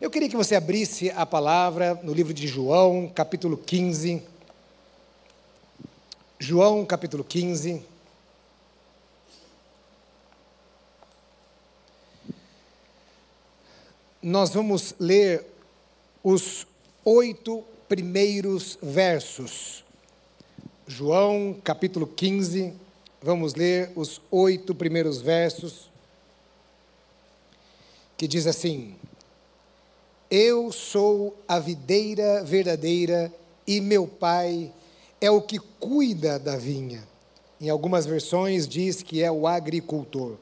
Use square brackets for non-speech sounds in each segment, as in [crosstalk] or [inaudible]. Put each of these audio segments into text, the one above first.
Eu queria que você abrisse a palavra no livro de João, capítulo 15. João, capítulo 15. Nós vamos ler os oito primeiros versos. João, capítulo 15. Vamos ler os oito primeiros versos. Que diz assim: eu sou a videira verdadeira e meu pai é o que cuida da vinha. Em algumas versões diz que é o agricultor.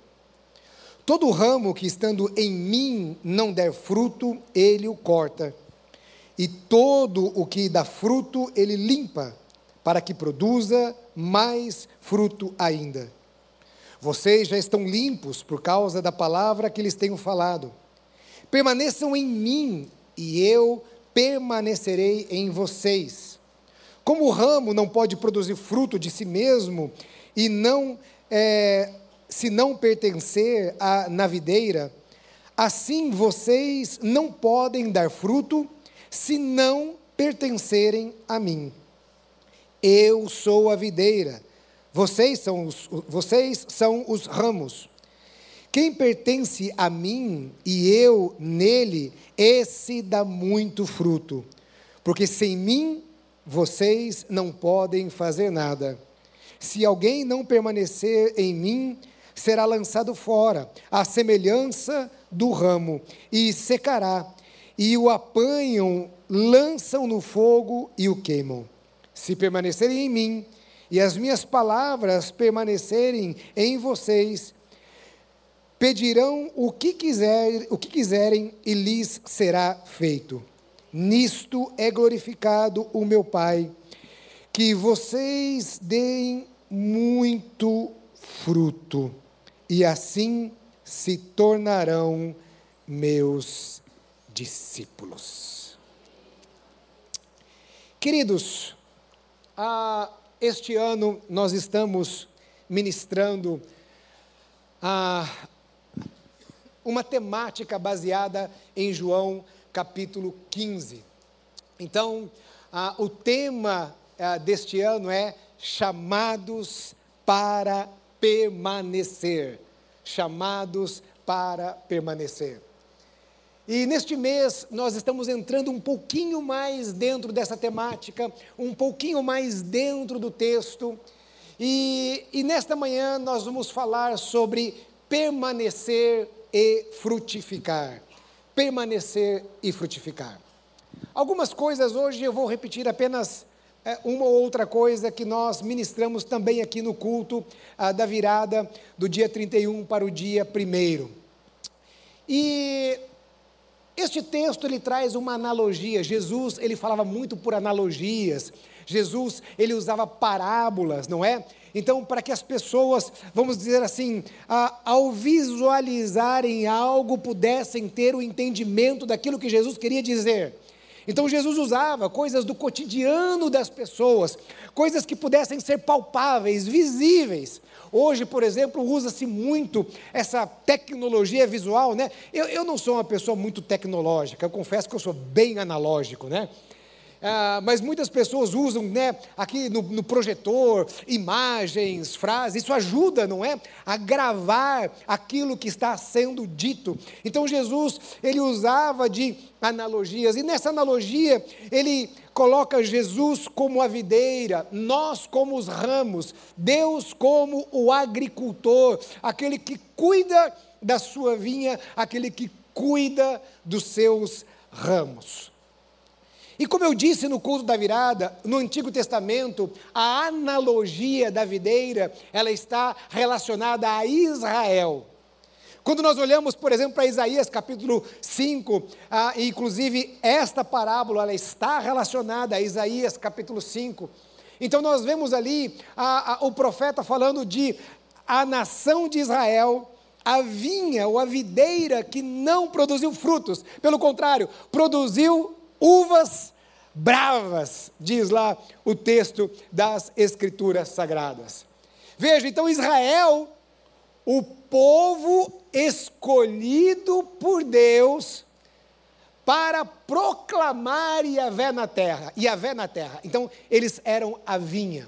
Todo ramo que estando em mim não der fruto, ele o corta. E todo o que dá fruto, ele limpa, para que produza mais fruto ainda. Vocês já estão limpos por causa da palavra que lhes tenho falado. Permaneçam em mim e eu permanecerei em vocês. Como o ramo não pode produzir fruto de si mesmo e não é, se não pertencer à na videira, assim vocês não podem dar fruto se não pertencerem a mim. Eu sou a videira, vocês são os, vocês são os ramos. Quem pertence a mim e eu nele, esse dá muito fruto, porque sem mim vocês não podem fazer nada. Se alguém não permanecer em mim, será lançado fora, à semelhança do ramo, e secará. E o apanham, lançam no fogo e o queimam. Se permanecerem em mim, e as minhas palavras permanecerem em vocês, pedirão o que, quiser, o que quiserem e lhes será feito. Nisto é glorificado o meu Pai, que vocês deem muito fruto, e assim se tornarão meus discípulos. Queridos, ah, este ano nós estamos ministrando a uma temática baseada em João capítulo 15. Então, ah, o tema ah, deste ano é chamados para permanecer. Chamados para permanecer. E neste mês nós estamos entrando um pouquinho mais dentro dessa temática, um pouquinho mais dentro do texto. E, e nesta manhã nós vamos falar sobre permanecer e frutificar. Permanecer e frutificar. Algumas coisas hoje eu vou repetir apenas é, uma ou outra coisa que nós ministramos também aqui no culto ah, da virada do dia 31 para o dia 1. E este texto ele traz uma analogia. Jesus, ele falava muito por analogias. Jesus, ele usava parábolas, não é? Então, para que as pessoas, vamos dizer assim, ao visualizarem algo, pudessem ter o entendimento daquilo que Jesus queria dizer. Então, Jesus usava coisas do cotidiano das pessoas, coisas que pudessem ser palpáveis, visíveis. Hoje, por exemplo, usa-se muito essa tecnologia visual, né? Eu, eu não sou uma pessoa muito tecnológica, eu confesso que eu sou bem analógico, né? Ah, mas muitas pessoas usam né, aqui no, no, projetor imagens, frases, isso ajuda, não é? A gravar aquilo que está sendo dito. Então Jesus, ele usava de analogias, e nessa analogia ele coloca Jesus como a videira, nós como os ramos, Deus como o agricultor, aquele que cuida da sua vinha, aquele que cuida dos seus ramos. E como eu disse no culto da virada, no Antigo Testamento, a analogia da videira, ela está relacionada a Israel. Quando nós olhamos, por exemplo, para Isaías capítulo 5, ah, inclusive esta parábola ela está relacionada a Isaías capítulo 5. Então nós vemos ali o profeta falando de a nação de Israel, a vinha ou a videira que não produziu frutos, pelo contrário, produziu uvas bravas, diz lá o texto das Escrituras Sagradas. Veja, então Israel, o povo escolhido por Deus para proclamar Yahvé na terra, Yahvé na terra. Então, eles eram a vinha.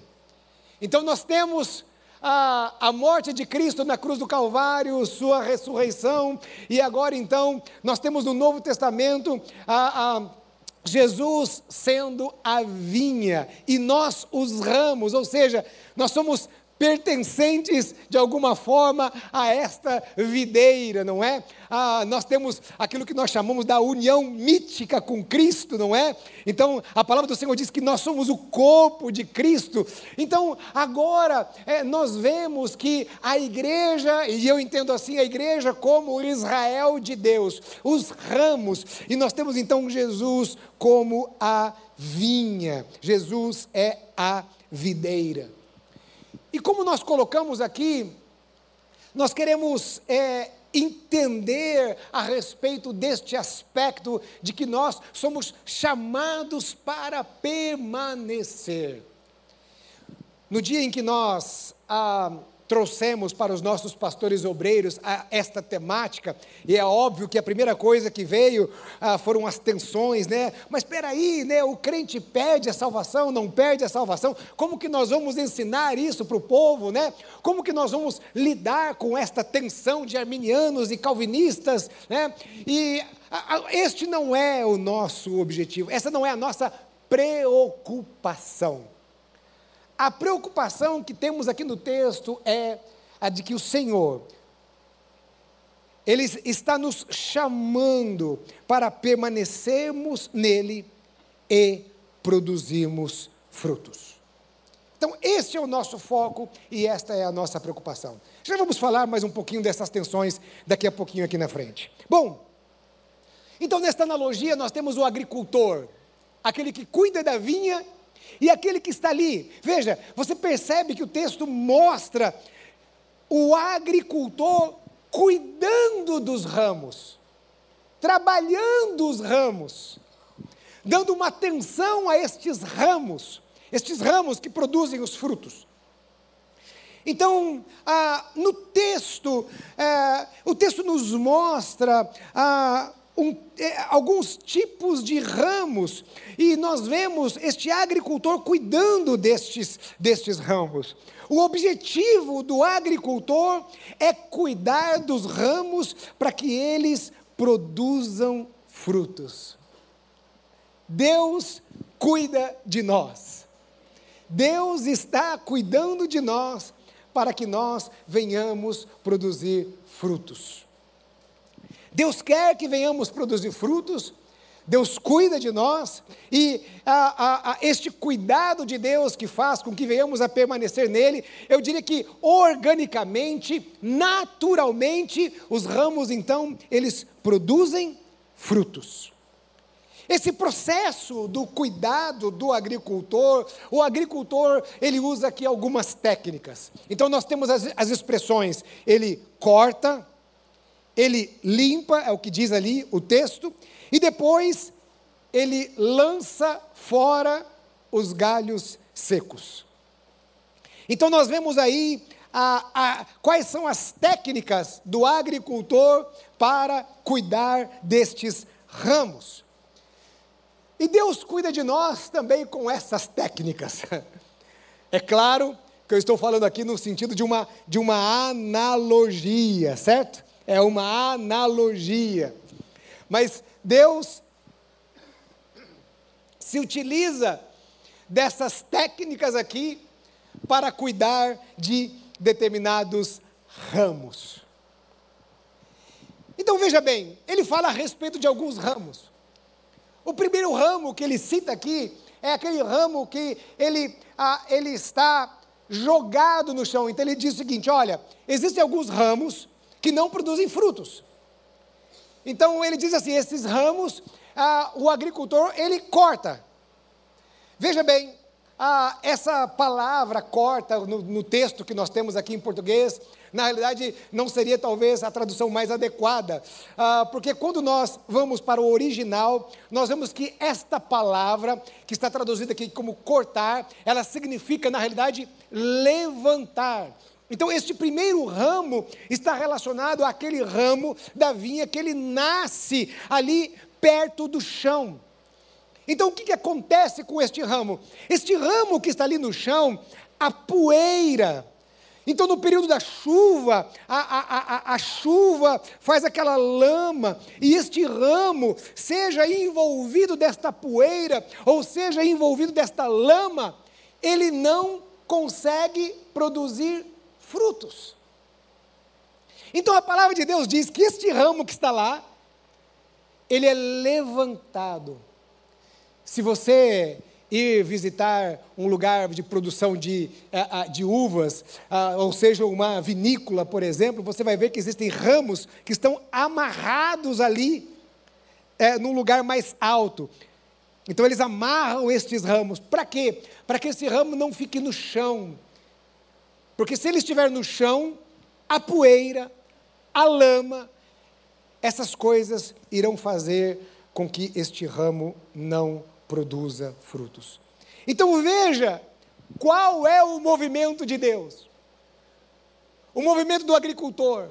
Então, nós temos a, a morte de Cristo na cruz do Calvário, sua ressurreição, e agora então, nós temos no Novo Testamento a, a Jesus sendo a vinha e nós os ramos, ou seja, nós somos pertencentes de alguma forma a esta videira, não é? Ah, nós temos aquilo que nós chamamos da união mítica com Cristo, não é? Então, a palavra do Senhor diz que nós somos o corpo de Cristo. Então, agora, é, nós vemos que a igreja, e eu entendo assim, a igreja como o Israel de Deus, os ramos, e nós temos então Jesus como a vinha. Jesus é a videira. E como nós colocamos aqui, nós queremos é, entender a respeito deste aspecto de que nós somos chamados para permanecer. No dia em que nós ah, trouxemos para os nossos pastores obreiros esta temática, e é óbvio que a primeira coisa que veio ah, foram as tensões, né? Mas espera aí, né? O crente perde a salvação, não perde a salvação. Como que nós vamos ensinar isso para o povo, né? Como que nós vamos lidar com esta tensão de arminianos e calvinistas, né? E este não é o nosso objetivo. Essa não é a nossa preocupação. A preocupação que temos aqui no texto é a de que o Senhor, Ele está nos chamando para permanecermos nele e produzirmos frutos. Então, este é o nosso foco e esta é a nossa preocupação. Já vamos falar mais um pouquinho dessas tensões daqui a pouquinho aqui na frente. Bom, então nesta analogia nós temos o agricultor, aquele que cuida da vinha e aquele que está ali, veja, você percebe que o texto mostra o agricultor cuidando dos ramos, trabalhando os ramos, dando uma atenção a estes ramos, estes ramos que produzem os frutos. Então, ah, no texto, ah, o texto nos mostra ah, um, é, alguns tipos de ramos, e nós vemos este agricultor cuidando destes, destes ramos. O objetivo do agricultor é cuidar dos ramos para que eles produzam frutos. Deus cuida de nós. Deus está cuidando de nós para que nós venhamos produzir frutos. Deus quer que venhamos produzir frutos, Deus cuida de nós, e a, a, a este cuidado de Deus que faz com que venhamos a permanecer nele, eu diria que organicamente, naturalmente, os ramos então, eles produzem frutos. Esse processo do cuidado do agricultor, o agricultor, ele usa aqui algumas técnicas. Então nós temos as, as expressões, ele corta, ele limpa, é o que diz ali o texto, e depois ele lança fora os galhos secos. Então nós vemos aí a, a, quais são as técnicas do agricultor para cuidar destes ramos. E Deus cuida de nós também com essas técnicas. [laughs] É claro que eu estou falando aqui no sentido de uma, de uma analogia, certo? É uma analogia. Mas Deus se utiliza dessas técnicas aqui para cuidar de determinados ramos. Então veja bem, ele fala a respeito de alguns ramos. O primeiro ramo que ele cita aqui é aquele ramo que ele, ah, ele está jogado no chão. Então ele diz o seguinte: olha, existem alguns ramos que não produzem frutos. Então ele diz assim: esses ramos, ah, o agricultor ele corta. Veja bem, ah, essa palavra corta no, no, texto que nós temos aqui em português, na realidade não seria talvez a tradução mais adequada, ah, porque quando nós vamos para o original, nós vemos que esta palavra, que está traduzida aqui como cortar, ela significa na realidade levantar. Então, este primeiro ramo está relacionado àquele ramo da vinha que ele nasce ali perto do chão. Então o que, que acontece com este ramo? Este ramo que está ali no chão, a poeira. Então, no período da chuva, a, a, a, a, chuva faz aquela lama, e este ramo, seja envolvido desta poeira, ou seja envolvido desta lama, ele não consegue produzir frutos. Então a palavra de Deus diz que este ramo que está lá, ele é levantado. Se você ir visitar um lugar de produção de, eh, ah, de uvas, ah, ou seja, uma vinícola, por exemplo, você vai ver que existem ramos que estão amarrados ali, é, num lugar mais alto. Então eles amarram estes ramos. Para quê? Para que esse ramo não fique no chão. Porque se ele estiver no chão, a poeira, a lama, essas coisas irão fazer com que este ramo não produza frutos. Então veja qual é o movimento de Deus. O movimento do agricultor.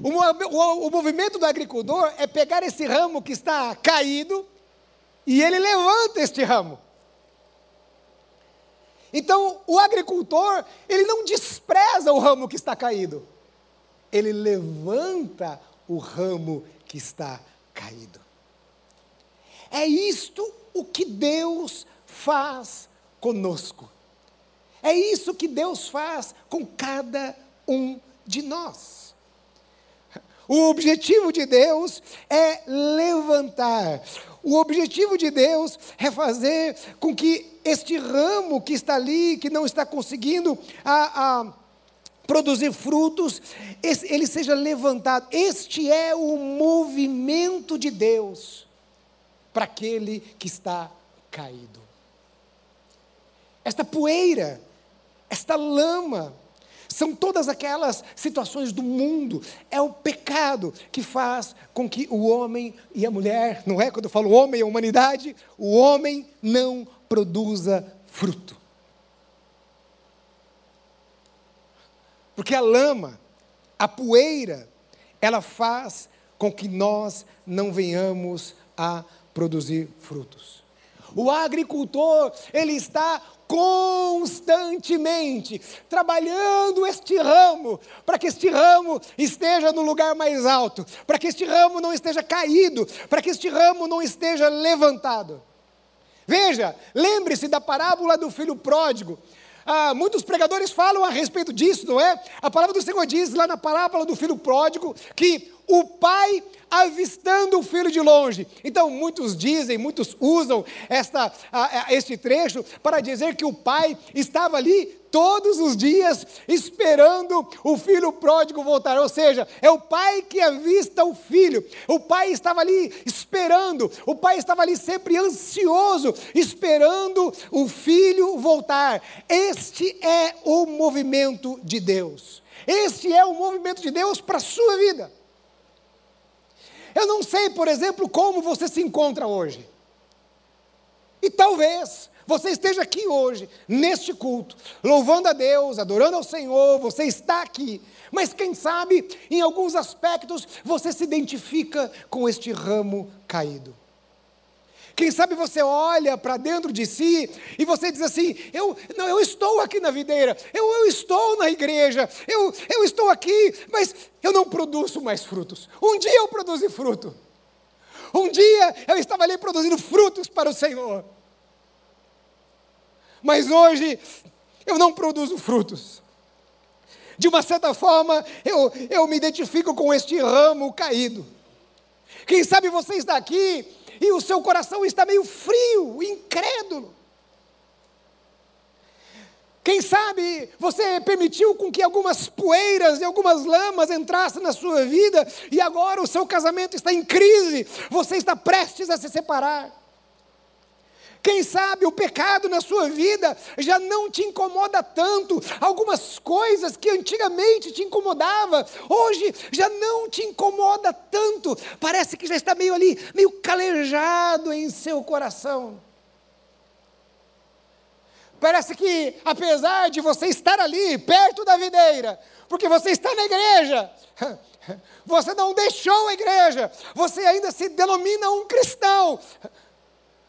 O, o, o movimento do agricultor é pegar esse ramo que está caído e ele levanta este ramo. Então, o agricultor, ele não despreza o ramo que está caído ele levanta o ramo que está caído. É isto o que Deus faz conosco. É isso que Deus faz com cada um de nós. O objetivo de Deus é levantar. O objetivo de Deus é fazer com que este ramo que está ali, que não está conseguindo a, a produzir frutos, ele seja levantado. Este é o movimento de Deus para aquele que está caído. Esta poeira, esta lama, são todas aquelas situações do mundo, é o pecado que faz com que o homem e a mulher, não é? Quando eu falo homem e a humanidade, o homem não produza fruto. Porque a lama, a poeira, ela faz com que nós não venhamos a produzir frutos. O agricultor, ele está constantemente trabalhando este ramo, para que este ramo esteja no lugar mais alto, para que este ramo não esteja caído, para que este ramo não esteja levantado. Veja, lembre-se da parábola do filho pródigo. Ah, muitos pregadores falam a respeito disso, não é? A palavra do Senhor diz lá na parábola do filho pródigo que o pai avistando o filho de longe. Então, muitos dizem, muitos usam esta, este trecho para dizer que o pai estava ali todos os dias esperando o filho pródigo voltar. Ou seja, é o pai que avista o filho. O pai estava ali esperando, o pai estava ali sempre ansioso, esperando o filho voltar. Este é o movimento de Deus. Este é o movimento de Deus para a sua vida. Eu não sei, por exemplo, como você se encontra hoje. E talvez você esteja aqui hoje, neste culto, louvando a Deus, adorando ao Senhor, você está aqui. Mas quem sabe, em alguns aspectos, você se identifica com este ramo caído. Quem sabe você olha para dentro de si e você diz assim: eu, não, eu estou aqui na videira, eu, eu estou na igreja, eu, eu estou aqui, mas eu não produzo mais frutos. Um dia eu produzi fruto. Um dia eu estava ali produzindo frutos para o Senhor. Mas hoje eu não produzo frutos. De uma certa forma, eu, eu me identifico com este ramo caído. Quem sabe você está aqui e o seu coração está meio frio, incrédulo. Quem sabe você permitiu com que algumas poeiras e algumas lamas entrassem na sua vida e agora o seu casamento está em crise, você está prestes a se separar. Quem sabe o pecado na sua vida já não te incomoda tanto. Algumas coisas que antigamente te incomodava, hoje já não te incomoda tanto. Parece que já está meio ali, meio calejado em seu coração. Parece que, apesar de você estar ali, perto da videira, porque você está na igreja, [laughs] você não deixou a igreja, você ainda se denomina um cristão,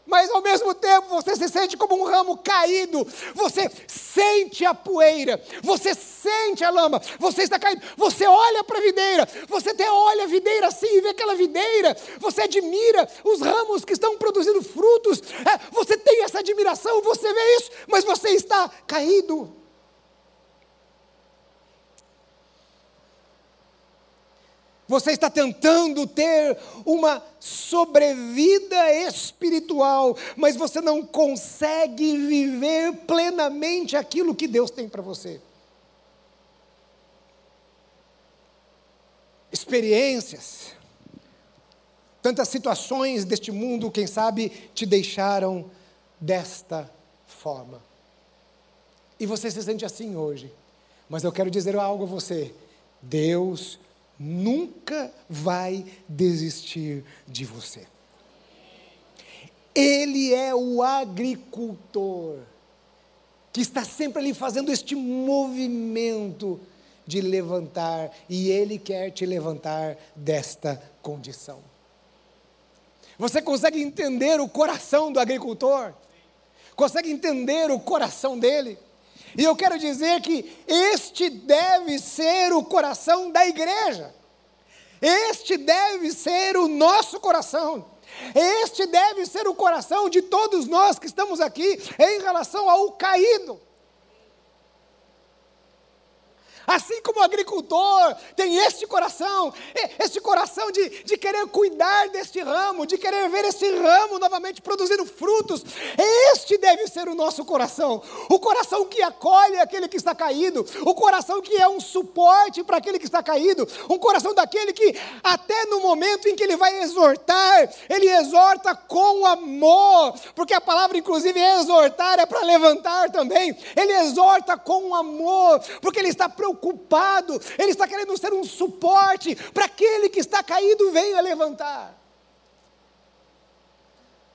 mas ao mesmo tempo você se sente como um ramo caído, você sente a poeira, você sente a lama, você está caído, você olha para a videira, você até olha a videira assim e vê aquela videira, você admira os ramos que estão produzindo frutos, é, você tem essa admiração, você vê isso, mas você está caído. Você está tentando ter uma sobrevida espiritual, mas você não consegue viver plenamente aquilo que Deus tem para você. Experiências, tantas situações deste mundo, quem sabe, te deixaram desta forma. E você se sente assim hoje. Mas eu quero dizer algo a você: Deus nunca vai desistir de você. Ele é o agricultor que está sempre ali fazendo este movimento de levantar, e ele quer te levantar desta condição. Você consegue entender o coração do agricultor? Consegue entender o coração dele? E eu quero dizer que este deve ser o coração da igreja. Este deve ser o nosso coração. Este deve ser o coração de todos nós que estamos aqui em relação ao caído. Assim como o agricultor tem este coração, este coração de, de querer cuidar deste ramo, de querer ver esse ramo novamente produzindo frutos, este deve ser o nosso coração. O coração que acolhe aquele que está caído, o coração que é um suporte para aquele que está caído, um coração daquele que, até no momento em que ele vai exortar, ele exorta com amor, porque a palavra, inclusive, exortar é para levantar também. Ele exorta com amor, porque ele está preocupado ele está querendo ser um suporte para aquele que está caído venha levantar.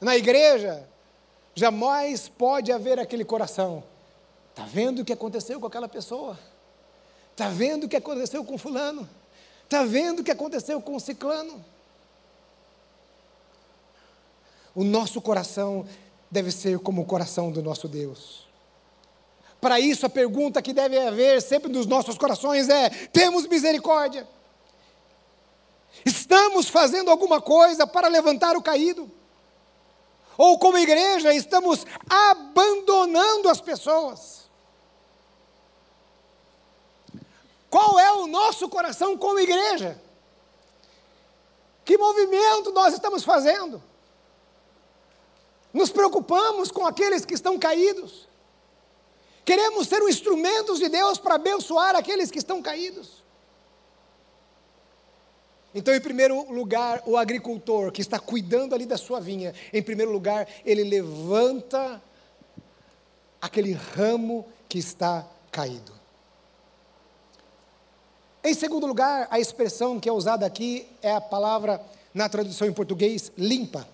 Na igreja, jamais pode haver aquele coração. Está vendo o que aconteceu com aquela pessoa? Está vendo o que aconteceu com fulano? Está vendo o que aconteceu com ciclano? O nosso coração deve ser como o coração do nosso Deus. Para isso, a pergunta que deve haver sempre nos nossos corações é: temos misericórdia? Estamos fazendo alguma coisa para levantar o caído? Ou, como igreja, estamos abandonando as pessoas? Qual é o nosso coração como igreja? Que movimento nós estamos fazendo? Nos preocupamos com aqueles que estão caídos? Queremos ser um instrumentos de Deus para abençoar aqueles que estão caídos. Então, em primeiro lugar, o agricultor que está cuidando ali da sua vinha, em primeiro lugar, ele levanta aquele ramo que está caído. Em segundo lugar, a expressão que é usada aqui é a palavra, na tradução em português, limpa.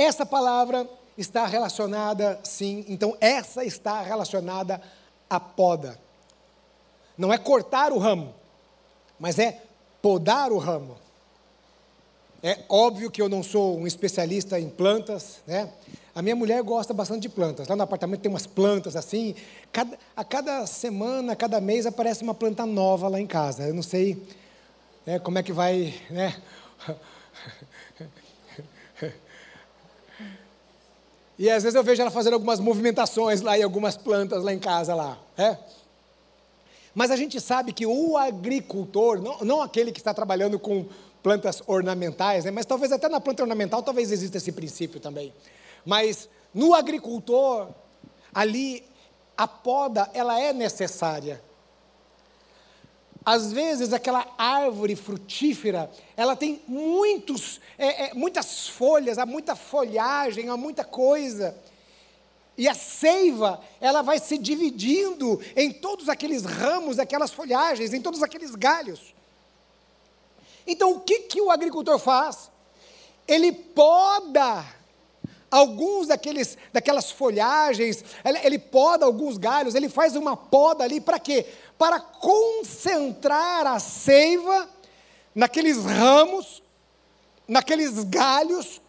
Essa palavra está relacionada, sim, então essa está relacionada à poda. Não é cortar o ramo, mas é podar o ramo. É óbvio que eu não sou um especialista em plantas, né? A minha mulher gosta bastante de plantas. Lá no apartamento tem umas plantas assim. Cada, a cada semana, a cada mês aparece uma planta nova lá em casa. Eu não sei né, como é que vai, né? [laughs] E às vezes eu vejo ela fazendo algumas movimentações lá e algumas plantas lá em casa lá. É? Mas a gente sabe que o agricultor, não, não aquele que está trabalhando com plantas ornamentais, né, mas talvez até na planta ornamental talvez exista esse princípio também. Mas no agricultor, ali a poda ela é necessária. Às vezes aquela árvore frutífera, ela tem muitos, é, é, muitas folhas, há muita folhagem, há muita coisa. E a seiva, ela vai se dividindo em todos aqueles ramos, aquelas folhagens, em todos aqueles galhos. Então o que, que o agricultor faz? ele poda alguns daqueles, daquelas folhagens, ele, ele poda alguns galhos, ele faz uma poda ali para quê? Para concentrar a seiva naqueles ramos, naqueles galhos,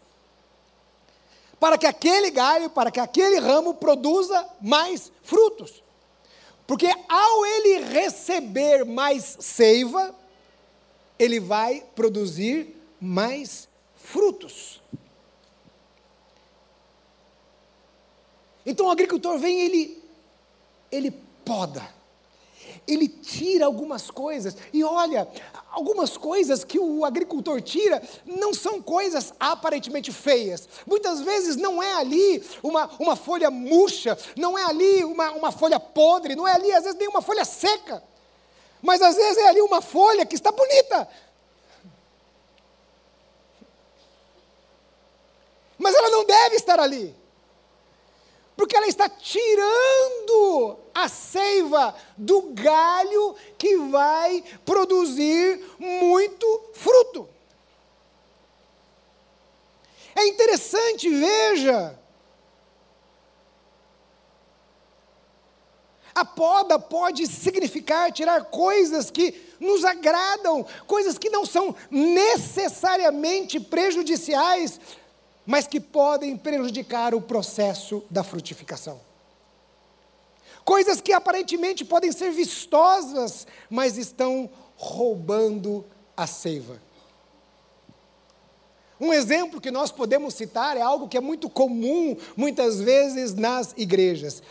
para que aquele galho, para que aquele ramo produza mais frutos. Porque ao ele receber mais seiva, ele vai produzir mais frutos. Então o agricultor vem, ele ele poda ele tira algumas coisas. E olha, algumas coisas que o agricultor tira não são coisas aparentemente feias. Muitas vezes não é ali uma, uma folha murcha, não é ali uma, uma folha podre, não é ali às vezes nem uma folha seca. Mas às vezes é ali uma folha que está bonita. Mas ela não deve estar ali porque ela está tirando a seiva do galho que vai produzir muito fruto. É interessante, veja. A poda pode significar tirar coisas que nos agradam, coisas que não são necessariamente prejudiciais mas que podem prejudicar o processo da frutificação. Coisas que aparentemente podem ser vistosas, mas estão roubando a seiva. Um exemplo que nós podemos citar é algo que é muito comum muitas vezes nas igrejas.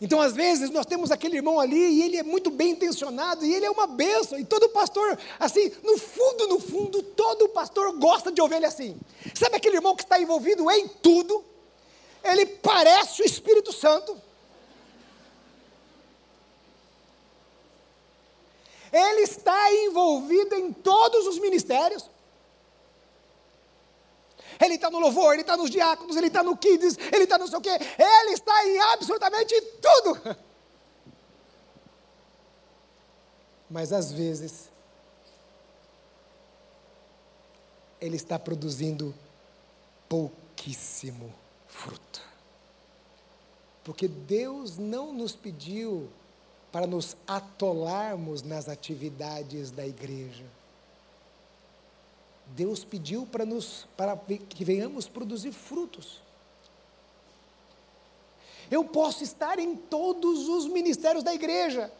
Então, às vezes, nós temos aquele irmão ali e ele é muito bem intencionado e ele é uma bênção. E todo pastor, assim, no fundo, no fundo, todo pastor gosta de ele assim. Sabe aquele irmão que está envolvido em tudo? Ele parece o Espírito Santo. Ele está envolvido em todos os ministérios. Ele está no louvor, ele está nos diáconos, ele está no kids, ele está não sei o quê. Ele está em absolutamente tudo. [laughs] Mas às vezes, ele está produzindo pouquíssimo fruto. Porque Deus não nos pediu para nos atolarmos nas atividades da igreja. Deus pediu para nos para que venhamos produzir frutos. Eu posso estar em todos os ministérios da igreja.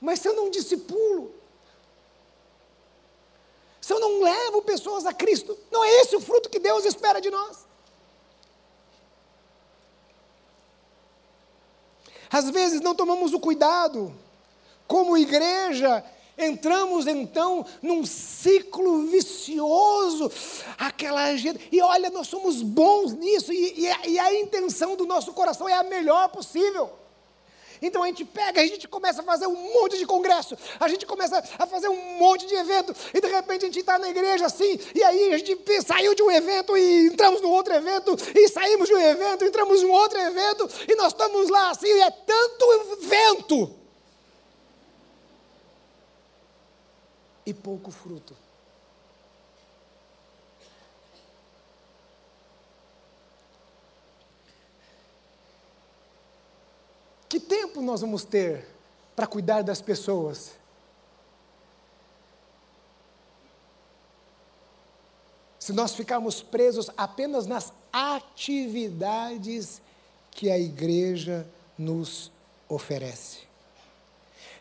Mas se eu não discipulo, se eu não levo pessoas a Cristo, não é esse o fruto que Deus espera de nós. Às vezes não tomamos o cuidado como igreja, entramos então num ciclo vicioso, aquela e olha, nós somos bons nisso, e, e, a, e a intenção do nosso coração é a melhor possível. Então a gente pega, a gente começa a fazer um monte de congresso, a gente começa a fazer um monte de evento, e de repente a gente está na igreja assim, e aí a gente saiu de um evento e entramos no outro evento, e saímos de um evento, entramos em um outro evento, e nós estamos lá assim, e é tanto vento e pouco fruto. Que tempo nós vamos ter para cuidar das pessoas? Se nós ficarmos presos apenas nas atividades que a igreja nos oferece.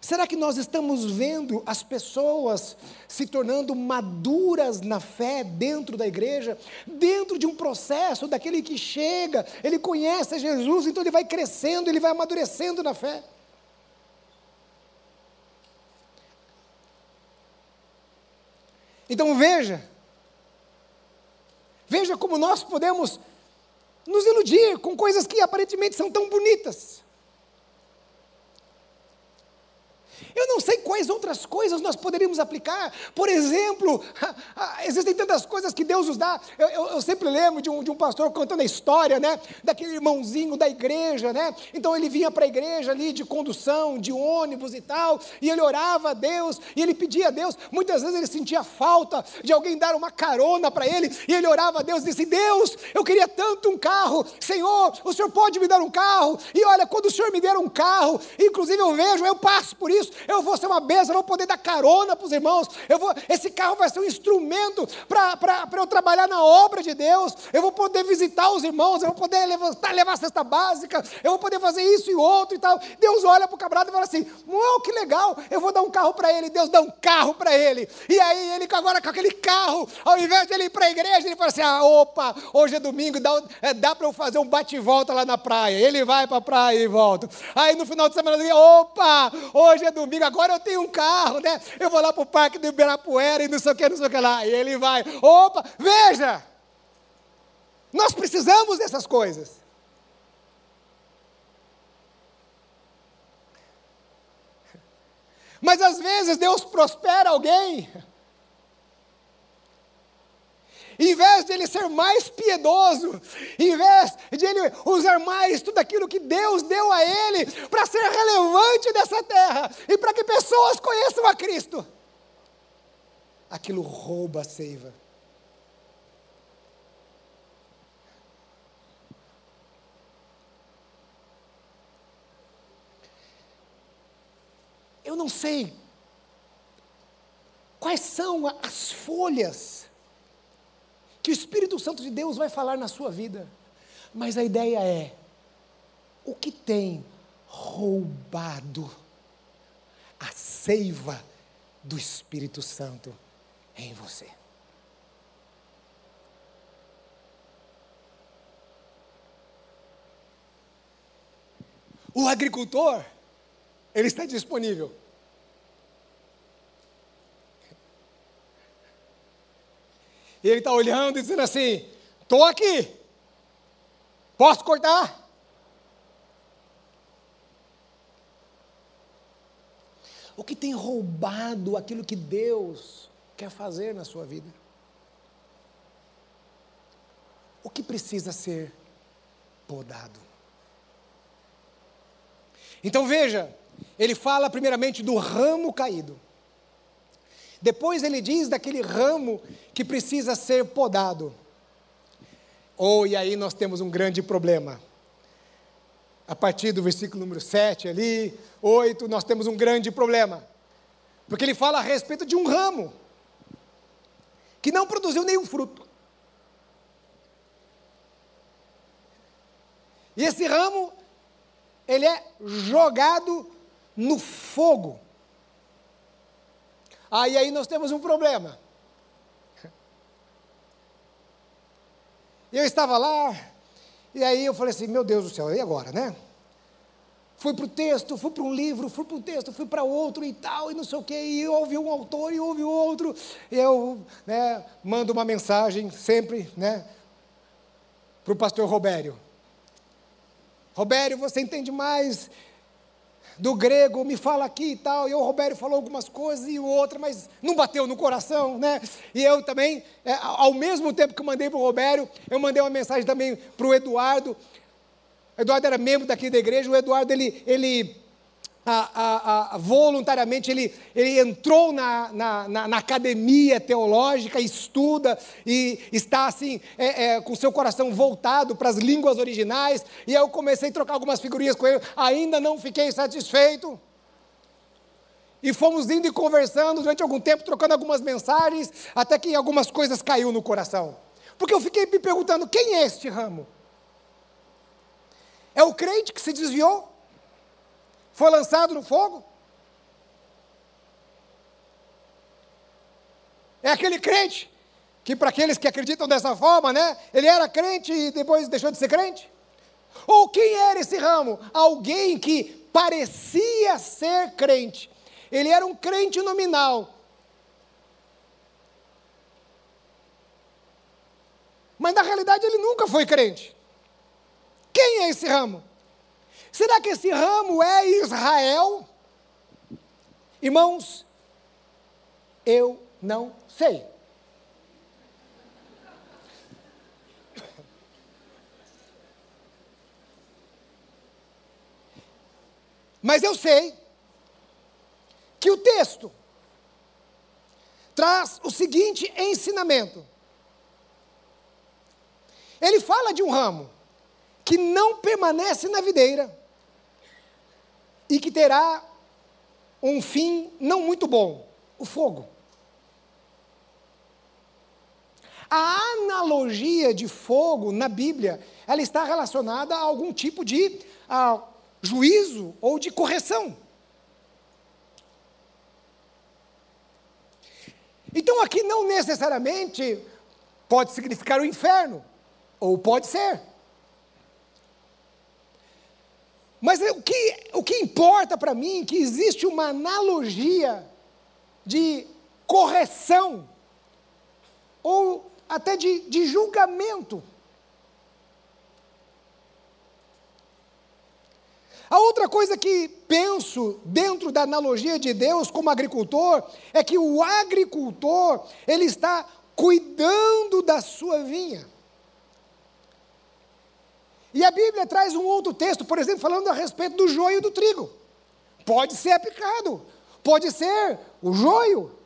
Será que nós estamos vendo as pessoas se tornando maduras na fé dentro da igreja, dentro de um processo daquele que chega, ele conhece Jesus, então ele vai crescendo, ele vai amadurecendo na fé? Então veja, veja como nós podemos nos iludir com coisas que aparentemente são tão bonitas. Eu não sei quais outras coisas nós poderíamos aplicar. Por exemplo, [laughs] existem tantas coisas que Deus nos dá. Eu, eu, eu sempre lembro de um, de um pastor contando a história, né? Daquele irmãozinho da igreja, né? Então ele vinha para a igreja ali de condução, de ônibus e tal, e ele orava a Deus, e ele pedia a Deus. Muitas vezes ele sentia falta de alguém dar uma carona para ele, e ele orava a Deus e disse: Deus, eu queria tanto um carro, Senhor, o Senhor pode me dar um carro? E olha, quando o Senhor me der um carro, inclusive eu vejo, eu passo por isso, eu vou ser uma bênção, eu vou poder dar carona para os irmãos, eu vou, esse carro vai ser um instrumento para eu trabalhar na obra de Deus, eu vou poder visitar os irmãos, eu vou poder levantar, levar a cesta básica, eu vou poder fazer isso e outro e tal. Deus olha para o camarada e fala assim: Uau, que legal, eu vou dar um carro para ele. Deus dá um carro para ele. E aí ele agora com aquele carro, ao invés de ele ir para a igreja, ele fala assim: Ah, opa, hoje é domingo, dá, é, dá para eu fazer um bate-volta lá na praia. Ele vai para a praia e volta. Aí no final de semana, ele, opa, hoje é domingo, agora eu tenho um carro, né? Eu vou lá para o parque do Ibirapuera e não sei o que, não sei o que lá. E ele vai, opa, veja! Nós precisamos dessas coisas. Mas às vezes Deus prospera alguém. Em vez de ele ser mais piedoso, em vez de ele usar mais tudo aquilo que Deus deu a ele para ser relevante nessa terra e para que pessoas conheçam a Cristo, aquilo rouba a seiva. eu não sei quais são as folhas que o Espírito Santo de Deus vai falar na sua vida, mas a ideia é: o que tem roubado a seiva do Espírito Santo em você? O agricultor, ele está disponível. E ele está olhando e dizendo assim: estou aqui, posso cortar? O que tem roubado aquilo que Deus quer fazer na sua vida? O que precisa ser podado? Então veja, ele fala primeiramente do ramo caído. Depois ele diz daquele ramo que precisa ser podado. Oh, e aí nós temos um grande problema. A partir do versículo número 7 ali, 8, nós temos um grande problema. Porque ele fala a respeito de um ramo que não produziu nenhum fruto. E esse ramo, ele é jogado no fogo. Aí aí nós temos um problema. Eu estava lá, e aí eu falei assim, meu Deus do céu, e agora, né? Fui para o texto, fui para um livro, fui para um texto, fui para outro e tal, e não sei o quê, e ouvi um autor e ouvi outro. E eu né, mando uma mensagem sempre né, para o pastor Robério. Robério, você entende mais do grego, me fala aqui e tal, e o Roberto falou algumas coisas e o outro, mas não bateu no coração, né? E eu também, é, ao mesmo tempo que eu mandei para o Roberto, eu mandei uma mensagem também para o Eduardo. O Eduardo era membro daqui da igreja, o Eduardo, ele, ele a, a, a, voluntariamente ele, ele entrou na, na, na, na, academia teológica, estuda e está assim, é, é, com seu coração voltado para as línguas originais. E aí eu comecei a trocar algumas figurinhas com ele, ainda não fiquei satisfeito. E fomos indo e conversando durante algum tempo, trocando algumas mensagens, até que algumas coisas caiu no coração. Porque eu fiquei me perguntando: quem é este ramo? É o crente que se desviou? Foi lançado no fogo? É aquele crente que, para aqueles que acreditam dessa forma, né? Ele era crente e depois deixou de ser crente? Ou quem era esse ramo? Alguém que parecia ser crente. Ele era um crente nominal. Mas na realidade ele nunca foi crente. Quem é esse ramo? Será que esse ramo é Israel? Irmãos, eu não sei. Mas eu sei que o texto traz o seguinte ensinamento. Ele fala de um ramo que não permanece na videira e que terá um fim não muito bom: o fogo. A analogia de fogo na Bíblia, ela está relacionada a algum tipo de a, juízo ou de correção. Então aqui não necessariamente pode significar o inferno, ou pode ser. Mas o que, o que importa para mim é que existe uma analogia de correção, ou até de, de julgamento. A outra coisa que penso dentro da analogia de Deus como agricultor é que o agricultor, ele está cuidando da sua vinha. E a Bíblia traz um outro texto, por exemplo, falando a respeito do joio e do trigo. Pode ser aplicado, pode ser o joio.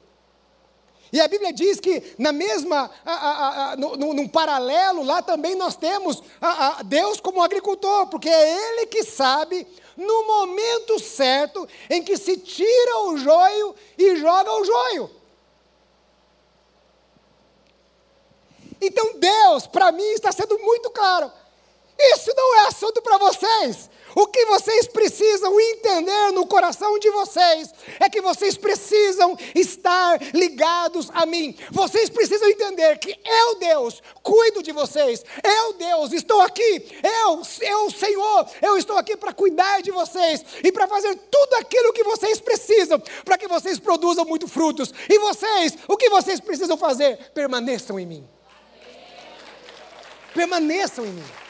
E a Bíblia diz que na mesma, a, a, a, no, no, num paralelo, lá também nós temos Deus como agricultor, porque é Ele que sabe no momento certo em que se tira o joio e joga o joio. Então Deus, para mim, está sendo muito claro. Isso não é assunto para vocês. O que vocês precisam entender no coração de vocês é que vocês precisam estar ligados a mim. Vocês precisam entender que eu, Deus, cuido de vocês. Eu, Deus, estou aqui. Eu, eu, Senhor, eu estou aqui para cuidar de vocês e para fazer tudo aquilo que vocês precisam para que vocês produzam muitos frutos. E vocês, o que vocês precisam fazer? Permaneçam em mim. Permaneçam em mim.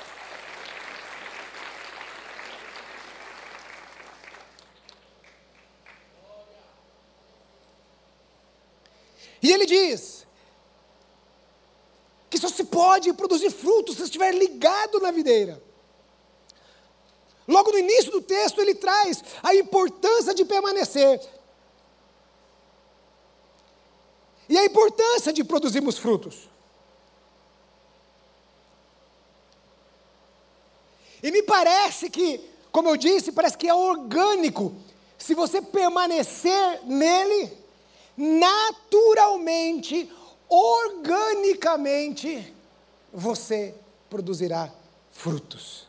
E ele diz que só se pode produzir frutos se estiver ligado na videira. Logo no início do texto, ele traz a importância de permanecer. E a importância de produzirmos frutos. E me parece que, como eu disse, parece que é orgânico. Se você permanecer nele, naturalmente, organicamente, você produzirá frutos.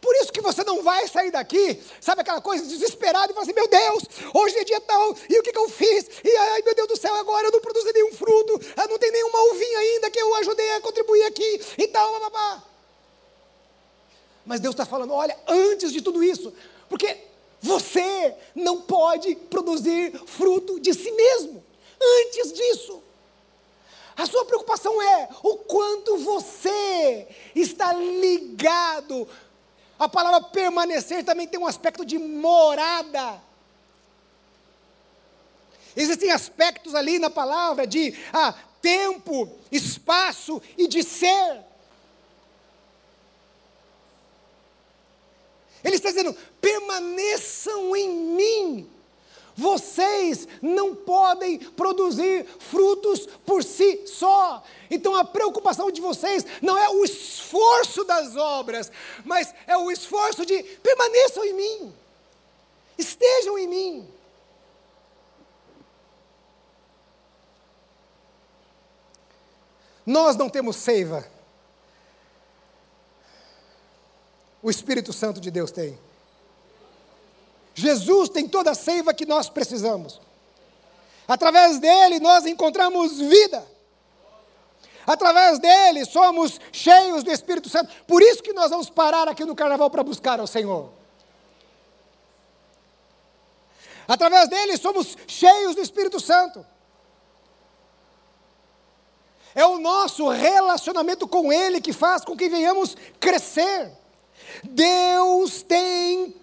Por isso que você não vai sair daqui, sabe aquela coisa desesperada e falar assim: meu Deus, hoje é dia tal, e o que, que eu fiz? E ai meu Deus do céu, agora eu não produzi nenhum fruto, eu não tem nenhuma uvinha ainda que eu ajudei a contribuir aqui e tal, babá. Mas Deus está falando: olha, antes de tudo isso, porque você não pode produzir fruto de si mesmo. Antes disso, a sua preocupação é o quanto você está ligado. A palavra permanecer também tem um aspecto de morada. Existem aspectos ali na palavra de ah, tempo, espaço e de ser. Ele está dizendo: permaneçam em mim. Vocês não podem produzir frutos por si só. Então a preocupação de vocês não é o esforço das obras, mas é o esforço de permaneçam em mim. Estejam em mim. Nós não temos seiva. O Espírito Santo de Deus tem. Jesus tem toda a seiva que nós precisamos. Através dele nós encontramos vida. Através dele somos cheios do Espírito Santo. Por isso que nós vamos parar aqui no carnaval para buscar ao Senhor. Através dele somos cheios do Espírito Santo. É o nosso relacionamento com ele que faz com que venhamos crescer. Deus tem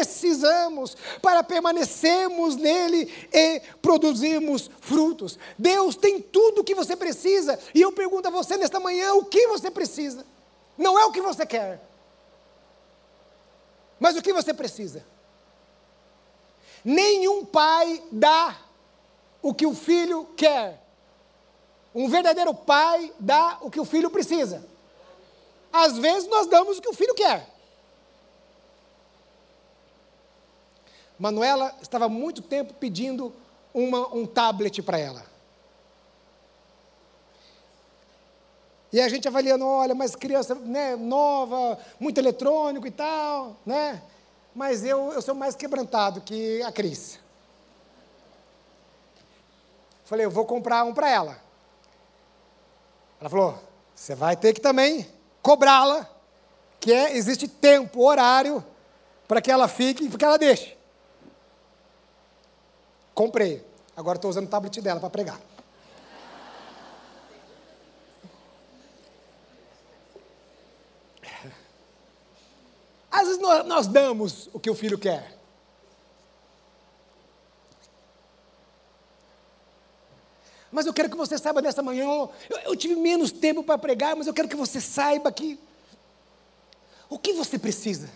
precisamos para permanecermos nele e produzirmos frutos. Deus tem tudo o que você precisa, e eu pergunto a você nesta manhã: o que você precisa? Não é o que você quer, mas o que você precisa. Nenhum pai dá o que o filho quer. Um verdadeiro pai dá o que o filho precisa. Às vezes nós damos o que o filho quer. Manuela estava muito tempo pedindo uma, um tablet para ela. E a gente avaliando, olha, mas criança né, nova, muito eletrônico e tal, né? Mas eu, eu sou mais quebrantado que a Cris. Falei, eu vou comprar um para ela. Ela falou, você vai ter que também cobrá-la, que é, existe tempo, horário, para que ela fique e que ela deixe. Comprei. Agora estou usando o tablet dela para pregar. Às vezes nós, damos o que o filho quer. Mas eu quero que você saiba nessa manhã, eu, eu tive menos tempo para pregar, mas eu quero que você saiba que o que você precisa.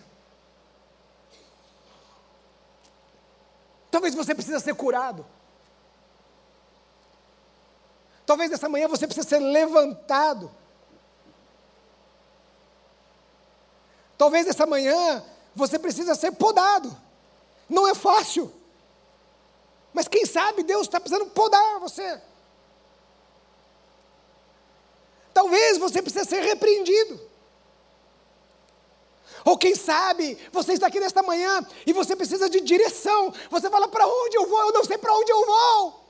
Talvez você precisa ser curado. Talvez nessa manhã você precisa ser levantado. Talvez nessa manhã você precisa ser podado. Não é fácil. Mas quem sabe Deus está precisando podar você. Talvez você precise ser repreendido. Ou quem sabe, você está aqui nesta manhã e você precisa de direção. Você fala: para onde eu vou? Eu não sei para onde eu vou.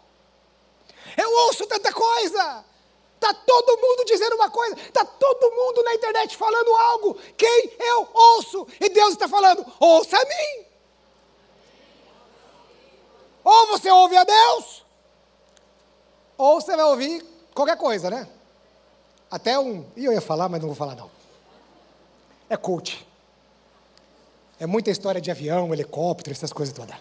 Eu ouço tanta coisa. Está todo mundo dizendo uma coisa, está todo mundo na internet falando algo. Quem eu ouço? E Deus está falando: ouça a mim. Ou você ouve a Deus, ou você vai ouvir qualquer coisa, né? Até um. E eu ia falar, mas não vou falar não. É coach. É muita história de avião, helicóptero, essas coisas todas.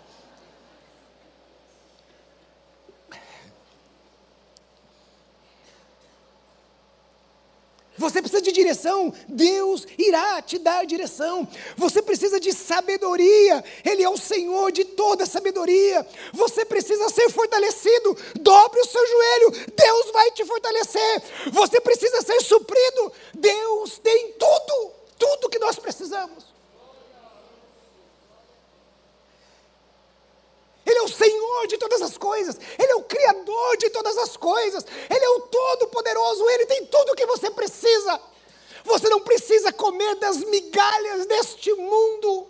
Você precisa de direção, Deus irá te dar direção. Você precisa de sabedoria, Ele é o Senhor de toda sabedoria. Você precisa ser fortalecido, dobre o seu joelho, Deus vai te fortalecer. Você precisa ser suprido, Deus tem tudo, tudo que nós precisamos. Ele é o Senhor de todas as coisas, Ele é o Criador de todas as coisas, Ele é o Todo-Poderoso, Ele tem tudo o que você precisa. Você não precisa comer das migalhas deste mundo.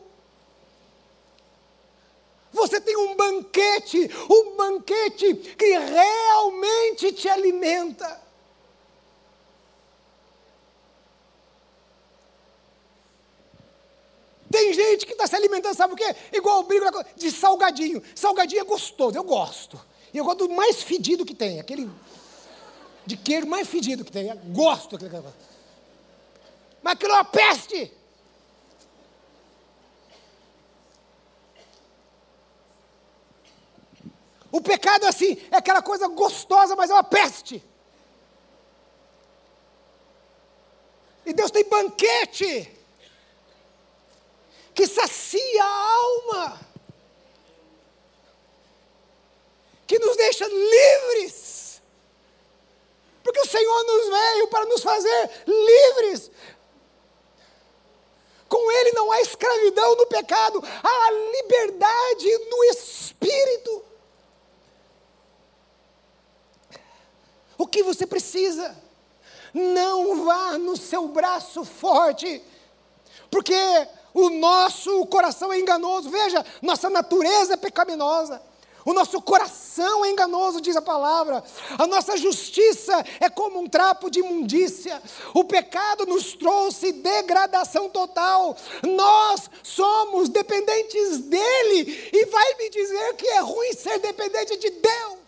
Você tem um banquete, um banquete que realmente te alimenta. Tem gente que está se alimentando, sabe o quê? Igual o brigo de salgadinho. Salgadinho é gostoso, eu gosto. E eu gosto do mais fedido que tem, aquele de queijo mais fedido que tem. Eu gosto daquele Mas aquilo é uma peste. O pecado é assim, é aquela coisa gostosa, mas é uma peste. E Deus tem banquete que sacia a alma, que nos deixa livres, porque o Senhor nos veio para nos fazer livres. Com Ele não há escravidão no pecado, há liberdade no espírito. O que você precisa? Não vá no seu braço forte, porque o nosso coração é enganoso. Veja, nossa natureza é pecaminosa. O nosso coração é enganoso, diz a palavra. A nossa justiça é como um trapo de imundícia. O pecado nos trouxe degradação total. Nós somos dependentes dele. E vai me dizer que é ruim ser dependente de Deus.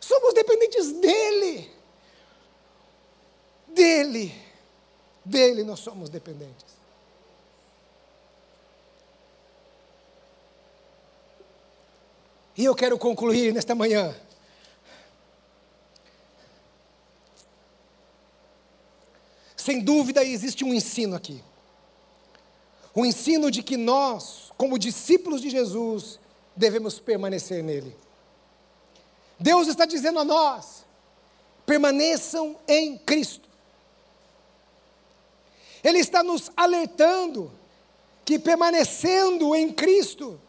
Somos dependentes dele dele, dele nós somos dependentes. E eu quero concluir nesta manhã. Sem dúvida existe um ensino aqui. O ensino de que nós, como discípulos de Jesus, devemos permanecer nele. Deus está dizendo a nós: permaneçam em Cristo. Ele está nos alertando que permanecendo em Cristo,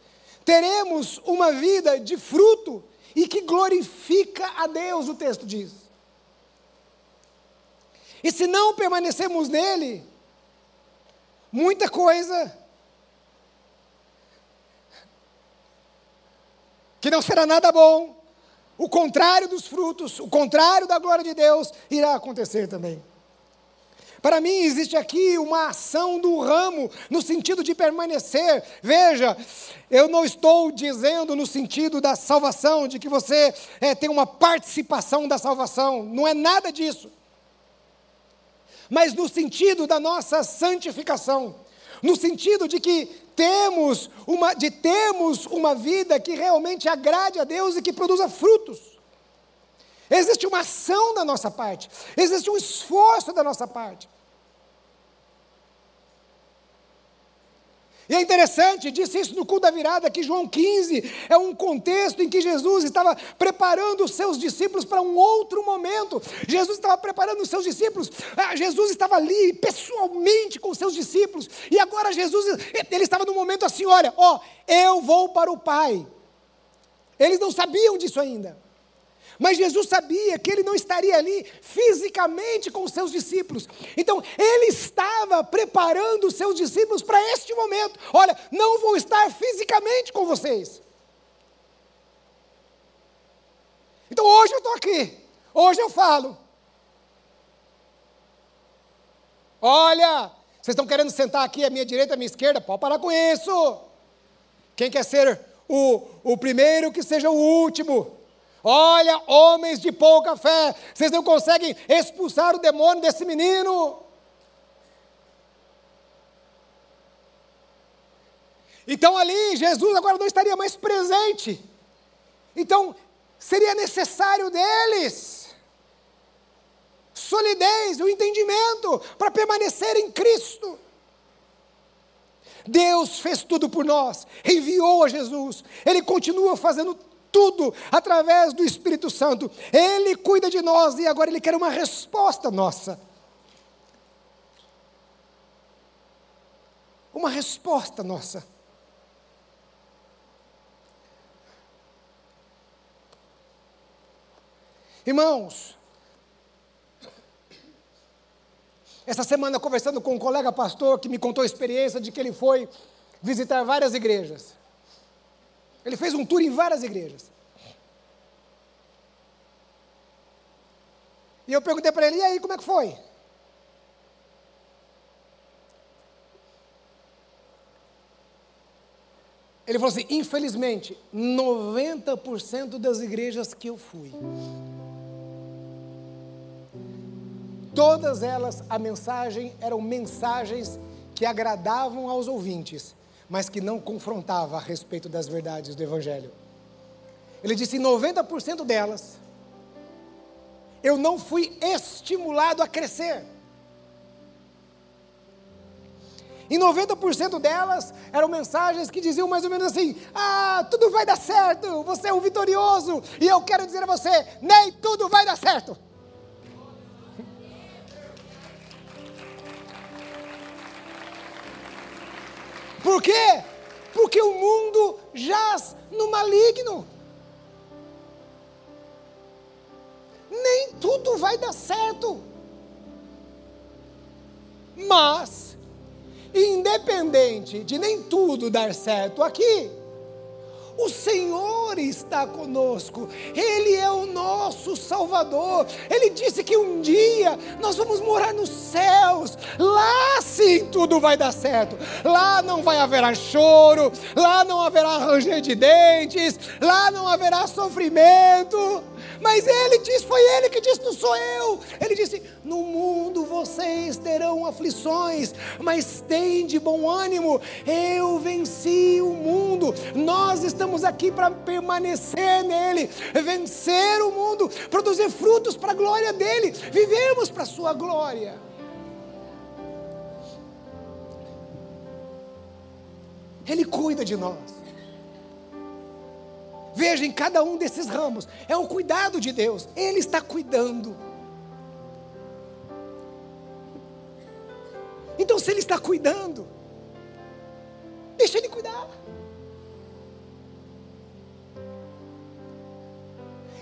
teremos uma vida de fruto e que glorifica a Deus, o texto diz. E se não permanecemos nele, muita coisa que não será nada bom, o contrário dos frutos, o contrário da glória de Deus irá acontecer também. Para mim, existe aqui uma ação do ramo, no sentido de permanecer. Veja, eu não estou dizendo no sentido da salvação, de que você é, tem uma participação da salvação, não é nada disso. Mas no sentido da nossa santificação, no sentido de que temos uma, de termos uma vida que realmente agrade a Deus e que produza frutos. Existe uma ação da nossa parte, existe um esforço da nossa parte. E é interessante, disse isso no culto da virada, que João 15 é um contexto em que Jesus estava preparando os seus discípulos para um outro momento. Jesus estava preparando os seus discípulos, ah, Jesus estava ali pessoalmente com os seus discípulos, e agora Jesus, ele estava no momento assim: olha, ó, eu vou para o Pai. Eles não sabiam disso ainda. Mas Jesus sabia que ele não estaria ali fisicamente com os seus discípulos. Então, ele estava preparando os seus discípulos para este momento. Olha, não vou estar fisicamente com vocês. Então, hoje eu estou aqui. Hoje eu falo. Olha, vocês estão querendo sentar aqui à minha direita, à minha esquerda? Pode parar com isso. Quem quer ser o, o primeiro, que seja o último. Olha, homens de pouca fé, vocês não conseguem expulsar o demônio desse menino. Então ali, Jesus agora não estaria mais presente. Então, seria necessário deles solidez, o entendimento para permanecer em Cristo. Deus fez tudo por nós, enviou a Jesus, Ele continua fazendo tudo através do Espírito Santo. Ele cuida de nós e agora ele quer uma resposta nossa. Uma resposta nossa. Irmãos, essa semana conversando com um colega pastor que me contou a experiência de que ele foi visitar várias igrejas. Ele fez um tour em várias igrejas. E eu perguntei para ele, e aí, como é que foi? Ele falou assim: infelizmente, 90% das igrejas que eu fui, todas elas, a mensagem eram mensagens que agradavam aos ouvintes, mas que não confrontava a respeito das verdades do Evangelho. Ele disse: 90% delas, eu não fui estimulado a crescer. Em 90% delas eram mensagens que diziam mais ou menos assim: Ah, tudo vai dar certo, você é um vitorioso, e eu quero dizer a você: nem tudo vai dar certo. Por quê? Porque o mundo jaz no maligno. Nem tudo vai dar certo. Mas, independente de nem tudo dar certo aqui, o Senhor está conosco, Ele é o nosso Salvador. Ele disse que um dia nós vamos morar nos céus, lá sim tudo vai dar certo. Lá não vai haver choro, lá não haverá ranger de dentes, lá não haverá sofrimento. Mas Ele disse, foi Ele que disse, não sou eu. Ele disse: No mundo vocês terão aflições, mas tem de bom ânimo, eu venci o mundo. Nós estamos aqui para permanecer nele, vencer o mundo, produzir frutos para a glória dele, vivermos para a sua glória. Ele cuida de nós. Veja em cada um desses ramos, é o cuidado de Deus, Ele está cuidando. Então, se Ele está cuidando, deixa Ele cuidar.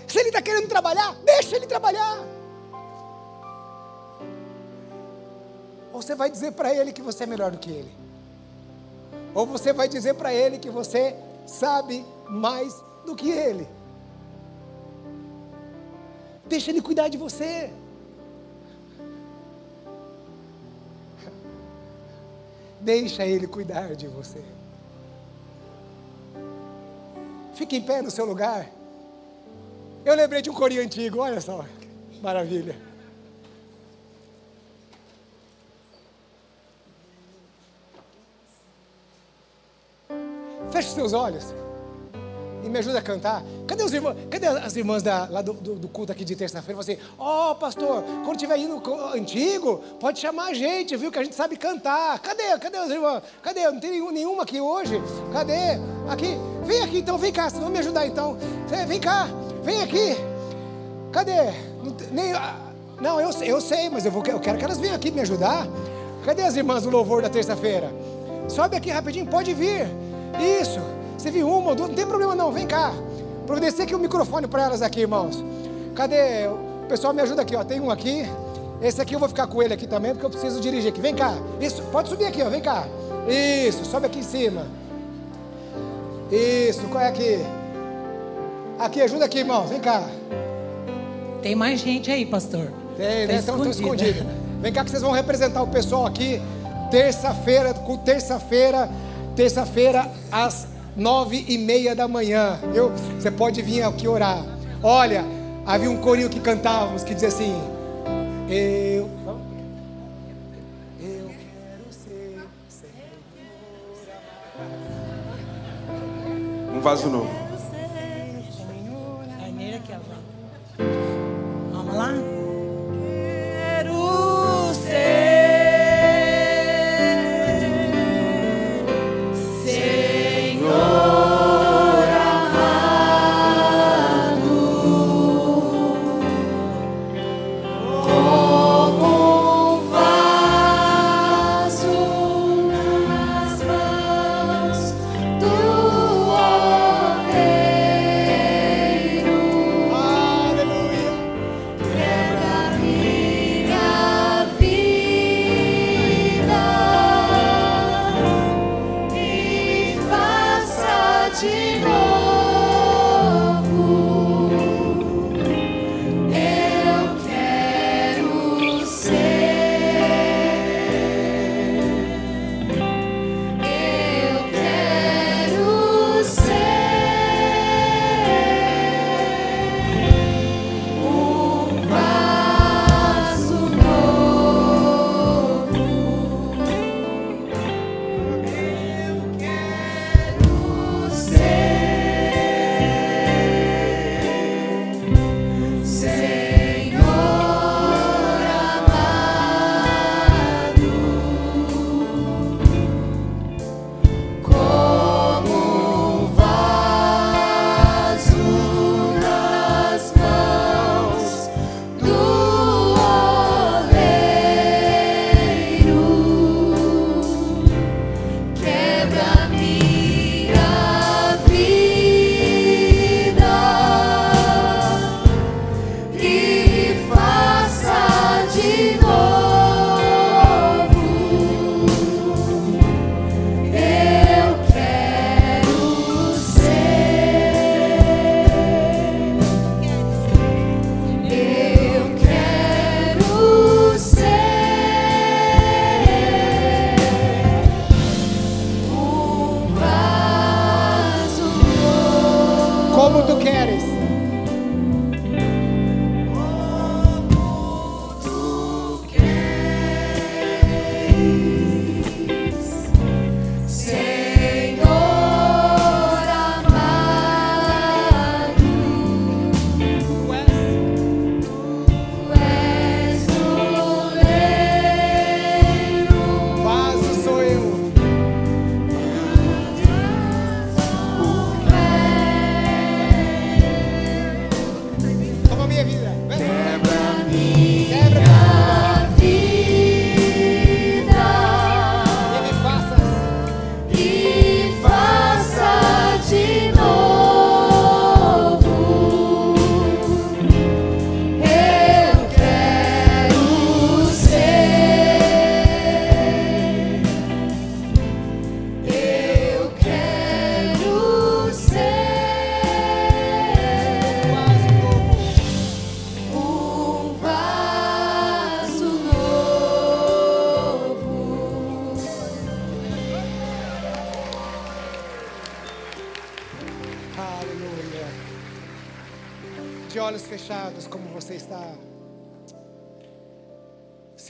Se Ele está querendo trabalhar, deixa Ele trabalhar. Ou você vai dizer para Ele que você é melhor do que Ele. Ou você vai dizer para Ele que você sabe mais do que Ele. Deixa Ele cuidar de você. Deixa Ele cuidar de você. Fique em pé no seu lugar. Eu lembrei de um corinho antigo, olha só, maravilha. Feche seus olhos e me ajuda a cantar. Cadê os irmãos? Cadê as irmãs da, lá do, do, do culto aqui de terça-feira? Você, ó oh, pastor, quando tiver indo antigo, pode chamar a gente, viu? Que a gente sabe cantar. Cadê? Cadê os irmãos? Cadê? Não tem nenhum, nenhuma aqui hoje? Cadê? Aqui. Vem aqui então, vem cá, vocês vão me ajudar então. Vem cá, vem aqui. Cadê? Não, nem, ah, não eu, eu sei, mas eu, vou, eu quero que elas venham aqui me ajudar. Cadê as irmãs do louvor da terça-feira? Sobe aqui rapidinho, pode vir. Isso. Você viu uma ou duas? Não tem problema não, vem cá. Providencia aqui o microfone para elas aqui, irmãos. Cadê? O pessoal me ajuda aqui, ó. Tem um aqui. Esse aqui eu vou ficar com ele aqui também, porque eu preciso dirigir aqui. Vem cá. Isso, pode subir aqui, ó. Vem cá. Isso, sobe aqui em cima. Isso, qual é aqui? Aqui, ajuda aqui, irmãos. Vem cá. Tem mais gente aí, pastor. Tem, tá né? Estão escondidos. Vem cá que vocês vão representar o pessoal aqui. Terça-feira, terça-feira, terça-feira, às nove e meia da manhã. Eu, você pode vir aqui orar. Olha, havia um corinho que cantávamos que dizia assim: Eu. Eu quero ser Um vaso novo.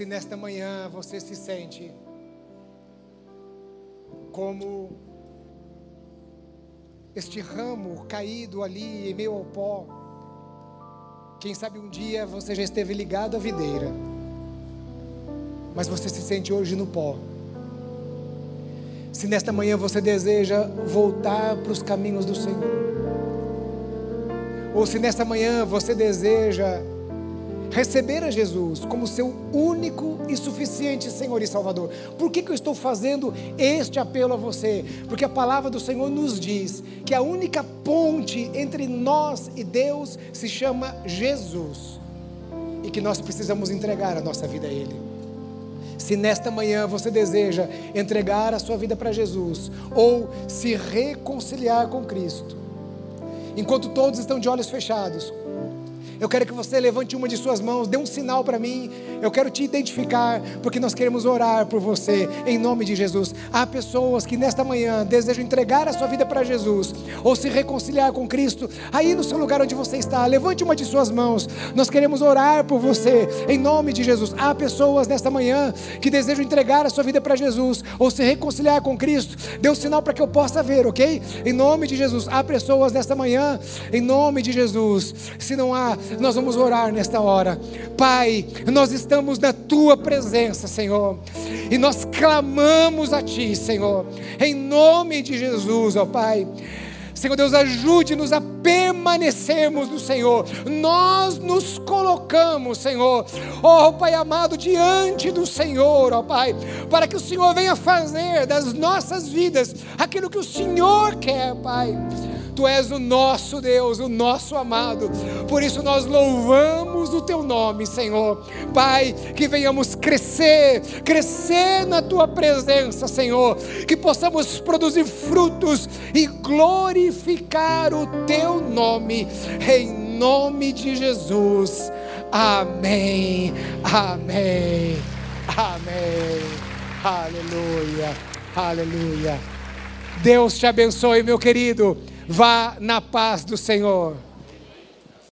Se nesta manhã você se sente como este ramo caído ali em meio ao pó, quem sabe um dia você já esteve ligado à videira, mas você se sente hoje no pó. Se nesta manhã você deseja voltar para os caminhos do Senhor, ou se nesta manhã você deseja receber a Jesus como seu único e suficiente Senhor e Salvador. Por que, que eu estou fazendo este apelo a você? Porque a palavra do Senhor nos diz que a única ponte entre nós e Deus se chama Jesus e que nós precisamos entregar a nossa vida a Ele. Se nesta manhã você deseja entregar a sua vida para Jesus ou se reconciliar com Cristo, enquanto todos estão de olhos fechados, eu quero que você levante uma de suas mãos, dê um sinal para mim. Eu quero te identificar, porque nós queremos orar por você, em nome de Jesus. Há pessoas que nesta manhã desejam entregar a sua vida para Jesus, ou se reconciliar com Cristo, aí no seu lugar onde você está. Levante uma de suas mãos. Nós queremos orar por você, em nome de Jesus. Há pessoas nesta manhã que desejam entregar a sua vida para Jesus, ou se reconciliar com Cristo. Dê um sinal para que eu possa ver, ok? Em nome de Jesus. Há pessoas nesta manhã, em nome de Jesus. Se não há, nós vamos orar nesta hora. Pai, nós estamos na tua presença, Senhor, e nós clamamos a ti, Senhor, em nome de Jesus, ó Pai. Senhor Deus, ajude-nos a permanecermos no Senhor. Nós nos colocamos, Senhor, ó oh, Pai amado, diante do Senhor, ó Pai, para que o Senhor venha fazer das nossas vidas aquilo que o Senhor quer, Pai. Tu és o nosso Deus, o nosso amado. Por isso nós louvamos o teu nome, Senhor. Pai, que venhamos crescer, crescer na tua presença, Senhor. Que possamos produzir frutos e glorificar o teu nome, em nome de Jesus. Amém, amém, amém. Aleluia, aleluia. Deus te abençoe, meu querido. Vá na paz do Senhor.